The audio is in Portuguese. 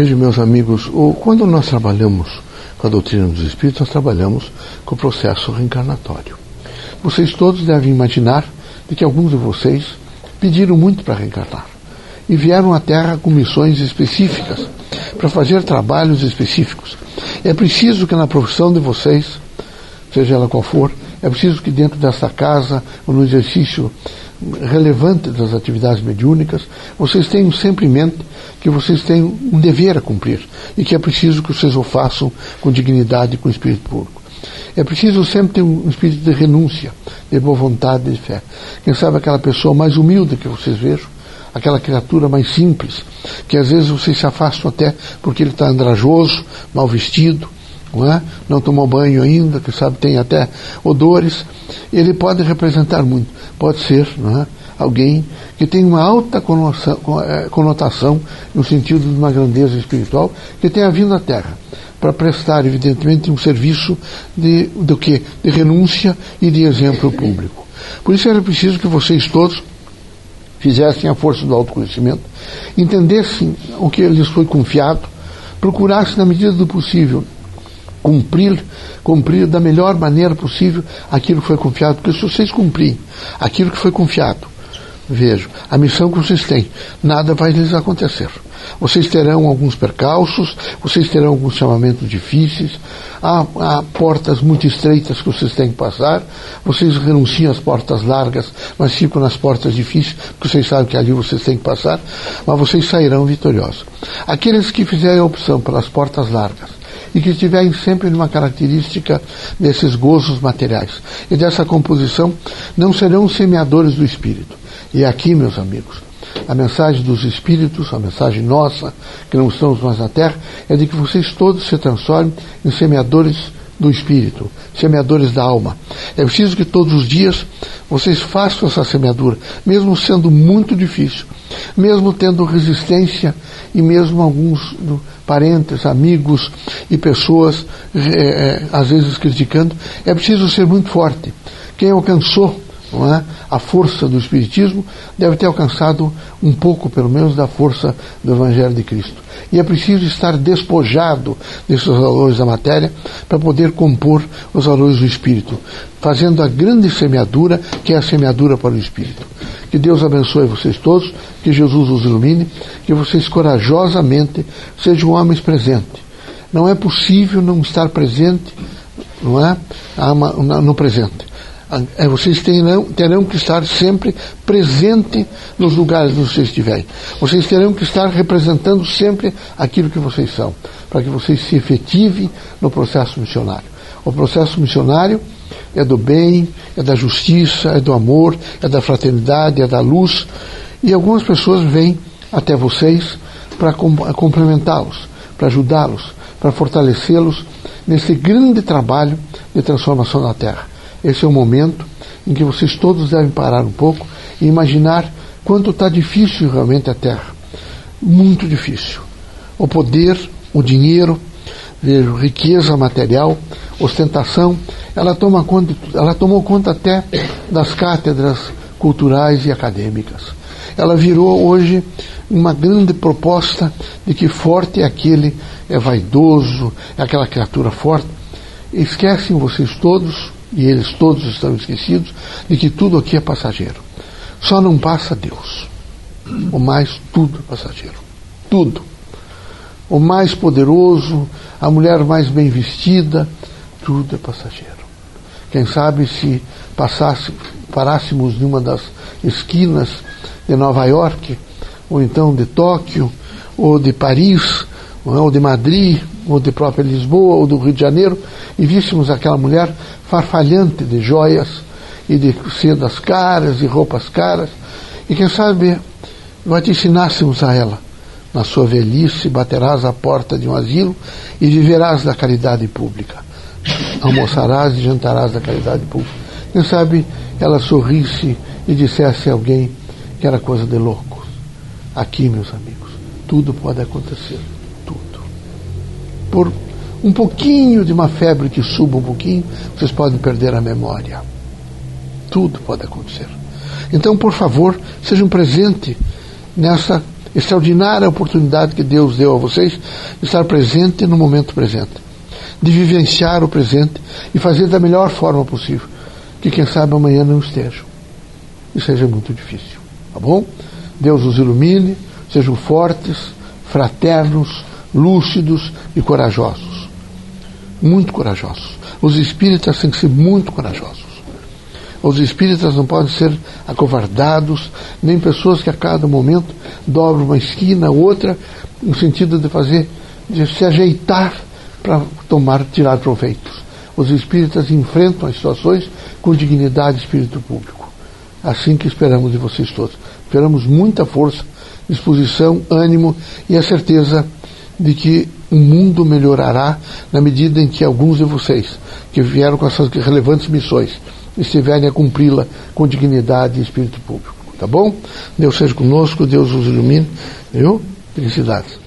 Vejam, meus amigos, o, quando nós trabalhamos com a doutrina dos espíritos, nós trabalhamos com o processo reencarnatório. Vocês todos devem imaginar de que alguns de vocês pediram muito para reencarnar e vieram à Terra com missões específicas para fazer trabalhos específicos. É preciso que na profissão de vocês, seja ela qual for, é preciso que dentro dessa casa, ou no exercício relevante das atividades mediúnicas, vocês tenham sempre em mente que vocês têm um dever a cumprir e que é preciso que vocês o façam com dignidade e com espírito público. É preciso sempre ter um espírito de renúncia, de boa vontade e de fé. Quem sabe aquela pessoa mais humilde que vocês vejam, aquela criatura mais simples, que às vezes vocês se afastam até porque ele está andrajoso, mal vestido, não, é? não tomou banho ainda, que sabe tem até odores, ele pode representar muito. Pode ser é? alguém que tem uma alta é, conotação no sentido de uma grandeza espiritual que tenha vindo à Terra para prestar, evidentemente, um serviço de, do que? De renúncia e de exemplo público. Por isso era preciso que vocês todos fizessem a força do autoconhecimento, entendessem o que lhes foi confiado, procurassem, na medida do possível, cumprir, cumprir da melhor maneira possível aquilo que foi confiado, porque se vocês cumprirem aquilo que foi confiado, vejo, a missão que vocês têm, nada vai lhes acontecer. Vocês terão alguns percalços, vocês terão alguns chamamentos difíceis, há, há, portas muito estreitas que vocês têm que passar, vocês renunciam às portas largas, mas ficam nas portas difíceis, porque vocês sabem que ali vocês têm que passar, mas vocês sairão vitoriosos. Aqueles que fizerem a opção pelas portas largas, e que estiverem sempre numa característica desses gozos materiais e dessa composição, não serão semeadores do espírito. E aqui, meus amigos, a mensagem dos espíritos, a mensagem nossa, que não estamos mais na terra, é de que vocês todos se transformem em semeadores do espírito, semeadores da alma. É preciso que todos os dias vocês façam essa semeadura, mesmo sendo muito difícil, mesmo tendo resistência e mesmo alguns parentes, amigos e pessoas é, às vezes criticando, é preciso ser muito forte. Quem alcançou é? a força do Espiritismo, deve ter alcançado um pouco, pelo menos, da força do Evangelho de Cristo. E é preciso estar despojado desses valores da matéria para poder compor os valores do Espírito, fazendo a grande semeadura, que é a semeadura para o Espírito. Que Deus abençoe vocês todos, que Jesus os ilumine, que vocês corajosamente sejam homens presentes. Não é possível não estar presente, não é? No presente. É, vocês terão, terão que estar sempre presente nos lugares onde vocês estiverem. Vocês terão que estar representando sempre aquilo que vocês são, para que vocês se efetivem no processo missionário. O processo missionário é do bem, é da justiça, é do amor, é da fraternidade, é da luz. E algumas pessoas vêm até vocês para complementá-los, para ajudá-los, para fortalecê-los nesse grande trabalho de transformação da Terra. Esse é o momento em que vocês todos devem parar um pouco e imaginar quanto está difícil realmente a Terra. Muito difícil. O poder, o dinheiro, vejo, riqueza material, ostentação, ela, toma conta, ela tomou conta até das cátedras culturais e acadêmicas. Ela virou hoje uma grande proposta de que forte é aquele, é vaidoso, é aquela criatura forte. Esquecem vocês todos e eles todos estão esquecidos, de que tudo aqui é passageiro. Só não passa Deus. O mais, tudo é passageiro. Tudo. O mais poderoso, a mulher mais bem vestida, tudo é passageiro. Quem sabe se passasse, parássemos numa das esquinas de Nova York, ou então de Tóquio, ou de Paris, ou de Madrid, ou de própria Lisboa, ou do Rio de Janeiro, e víssemos aquela mulher farfalhante de joias e de sedas caras e roupas caras. E quem sabe ensinássemos a ela. Na sua velhice baterás à porta de um asilo e viverás da caridade pública. Almoçarás e jantarás da caridade pública. Quem sabe ela sorrisse e dissesse a alguém que era coisa de loucos. Aqui, meus amigos, tudo pode acontecer. Tudo. Por um pouquinho de uma febre que suba um pouquinho, vocês podem perder a memória. Tudo pode acontecer. Então, por favor, sejam presentes nessa extraordinária oportunidade que Deus deu a vocês de estar presente no momento presente, de vivenciar o presente e fazer da melhor forma possível, que quem sabe amanhã não estejam. E seja muito difícil, tá bom? Deus os ilumine, sejam fortes, fraternos, lúcidos e corajosos. Muito corajosos. Os espíritas têm que ser muito corajosos. Os espíritas não podem ser acovardados, nem pessoas que a cada momento dobram uma esquina, outra, no sentido de fazer, de se ajeitar para tomar, tirar proveitos. Os espíritas enfrentam as situações com dignidade e espírito público. Assim que esperamos de vocês todos. Esperamos muita força, disposição, ânimo e a certeza de que o mundo melhorará na medida em que alguns de vocês, que vieram com essas relevantes missões, estiverem a cumpri-la com dignidade e espírito público. Tá bom? Deus seja conosco, Deus os ilumine, viu? Felicidades.